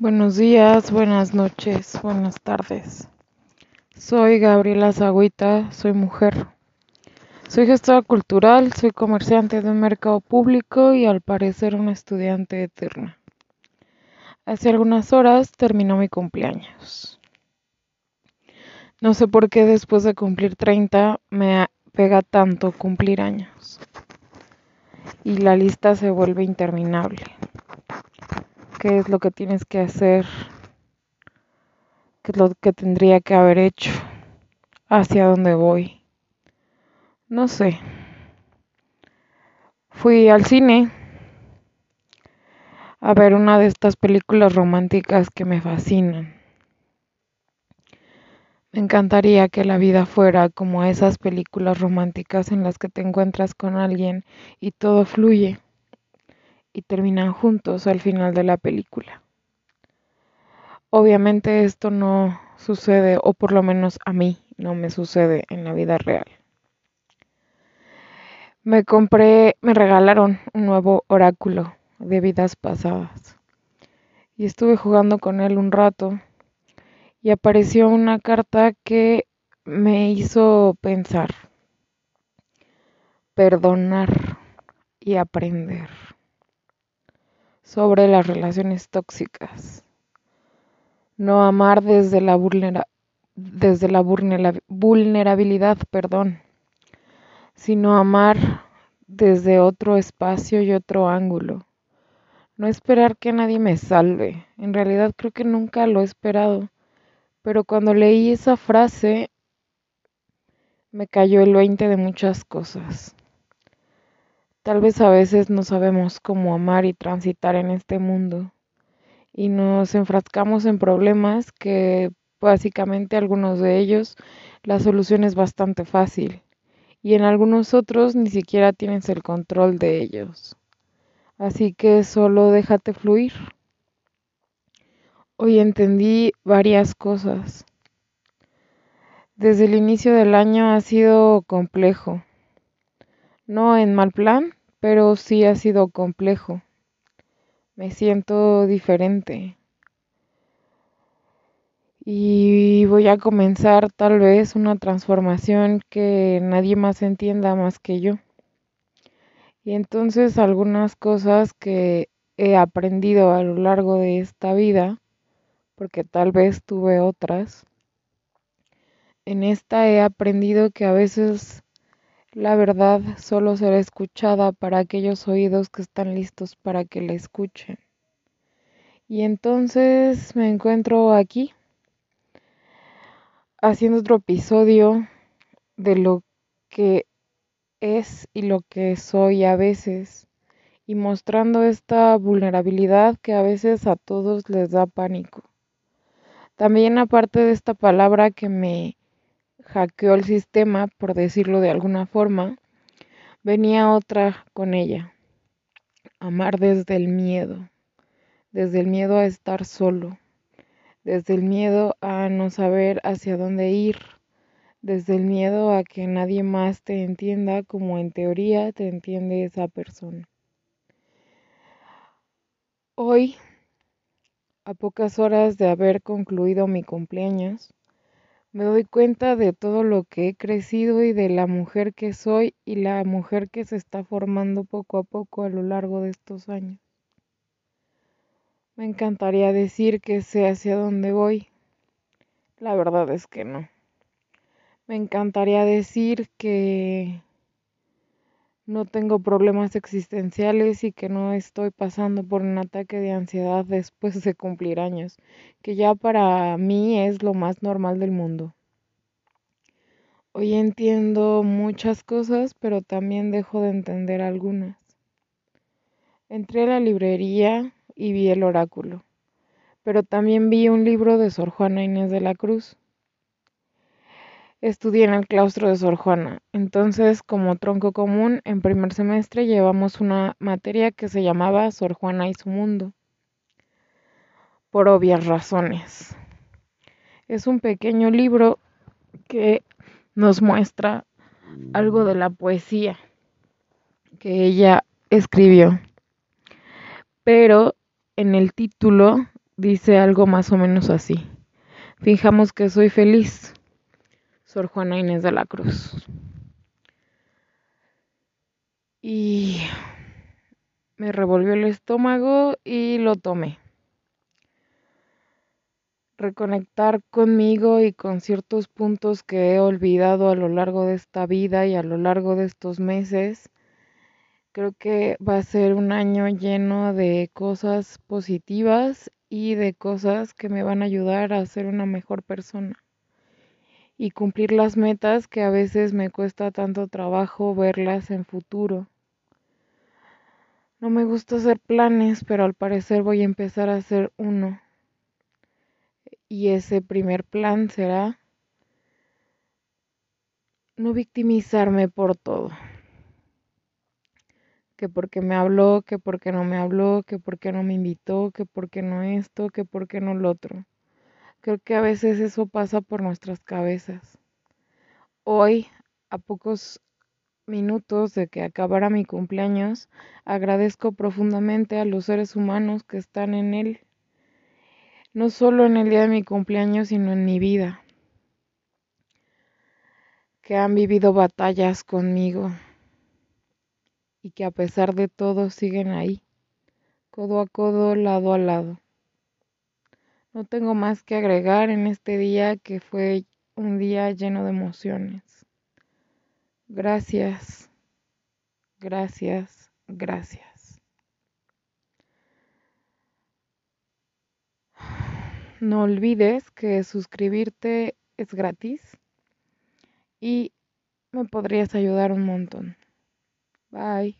Buenos días, buenas noches, buenas tardes. Soy Gabriela Zagüita, soy mujer. Soy gestora cultural, soy comerciante de un mercado público y al parecer una estudiante eterna. Hace algunas horas terminó mi cumpleaños. No sé por qué después de cumplir 30 me pega tanto cumplir años. Y la lista se vuelve interminable qué es lo que tienes que hacer, qué es lo que tendría que haber hecho, hacia dónde voy. No sé. Fui al cine a ver una de estas películas románticas que me fascinan. Me encantaría que la vida fuera como esas películas románticas en las que te encuentras con alguien y todo fluye y terminan juntos al final de la película. Obviamente esto no sucede, o por lo menos a mí no me sucede en la vida real. Me compré, me regalaron un nuevo oráculo de vidas pasadas y estuve jugando con él un rato y apareció una carta que me hizo pensar, perdonar y aprender sobre las relaciones tóxicas. No amar desde la, desde la vulnerabilidad, perdón, sino amar desde otro espacio y otro ángulo. No esperar que nadie me salve. En realidad creo que nunca lo he esperado. Pero cuando leí esa frase me cayó el 20 de muchas cosas. Tal vez a veces no sabemos cómo amar y transitar en este mundo y nos enfrascamos en problemas que básicamente algunos de ellos la solución es bastante fácil y en algunos otros ni siquiera tienes el control de ellos. Así que solo déjate fluir. Hoy entendí varias cosas. Desde el inicio del año ha sido complejo no en mal plan, pero sí ha sido complejo. Me siento diferente. Y voy a comenzar tal vez una transformación que nadie más entienda más que yo. Y entonces algunas cosas que he aprendido a lo largo de esta vida, porque tal vez tuve otras, en esta he aprendido que a veces la verdad solo será escuchada para aquellos oídos que están listos para que la escuchen. Y entonces me encuentro aquí haciendo otro episodio de lo que es y lo que soy a veces y mostrando esta vulnerabilidad que a veces a todos les da pánico. También aparte de esta palabra que me hackeó el sistema, por decirlo de alguna forma, venía otra con ella. Amar desde el miedo, desde el miedo a estar solo, desde el miedo a no saber hacia dónde ir, desde el miedo a que nadie más te entienda como en teoría te entiende esa persona. Hoy, a pocas horas de haber concluido mi cumpleaños, me doy cuenta de todo lo que he crecido y de la mujer que soy y la mujer que se está formando poco a poco a lo largo de estos años. Me encantaría decir que sé hacia dónde voy. La verdad es que no. Me encantaría decir que no tengo problemas existenciales y que no estoy pasando por un ataque de ansiedad después de cumplir años, que ya para mí es lo más normal del mundo. Hoy entiendo muchas cosas, pero también dejo de entender algunas. Entré a la librería y vi el oráculo, pero también vi un libro de Sor Juana Inés de la Cruz estudié en el claustro de Sor Juana. Entonces, como tronco común, en primer semestre llevamos una materia que se llamaba Sor Juana y su mundo, por obvias razones. Es un pequeño libro que nos muestra algo de la poesía que ella escribió. Pero en el título dice algo más o menos así. Fijamos que soy feliz. Sor Juana Inés de la Cruz. Y me revolvió el estómago y lo tomé. Reconectar conmigo y con ciertos puntos que he olvidado a lo largo de esta vida y a lo largo de estos meses. Creo que va a ser un año lleno de cosas positivas y de cosas que me van a ayudar a ser una mejor persona y cumplir las metas que a veces me cuesta tanto trabajo verlas en futuro. No me gusta hacer planes, pero al parecer voy a empezar a hacer uno. Y ese primer plan será no victimizarme por todo. Que porque me habló, que porque no me habló, que porque no me invitó, que porque no esto, que porque no lo otro. Creo que a veces eso pasa por nuestras cabezas. Hoy, a pocos minutos de que acabara mi cumpleaños, agradezco profundamente a los seres humanos que están en él, no solo en el día de mi cumpleaños, sino en mi vida, que han vivido batallas conmigo y que a pesar de todo siguen ahí, codo a codo, lado a lado. No tengo más que agregar en este día que fue un día lleno de emociones. Gracias, gracias, gracias. No olvides que suscribirte es gratis y me podrías ayudar un montón. Bye.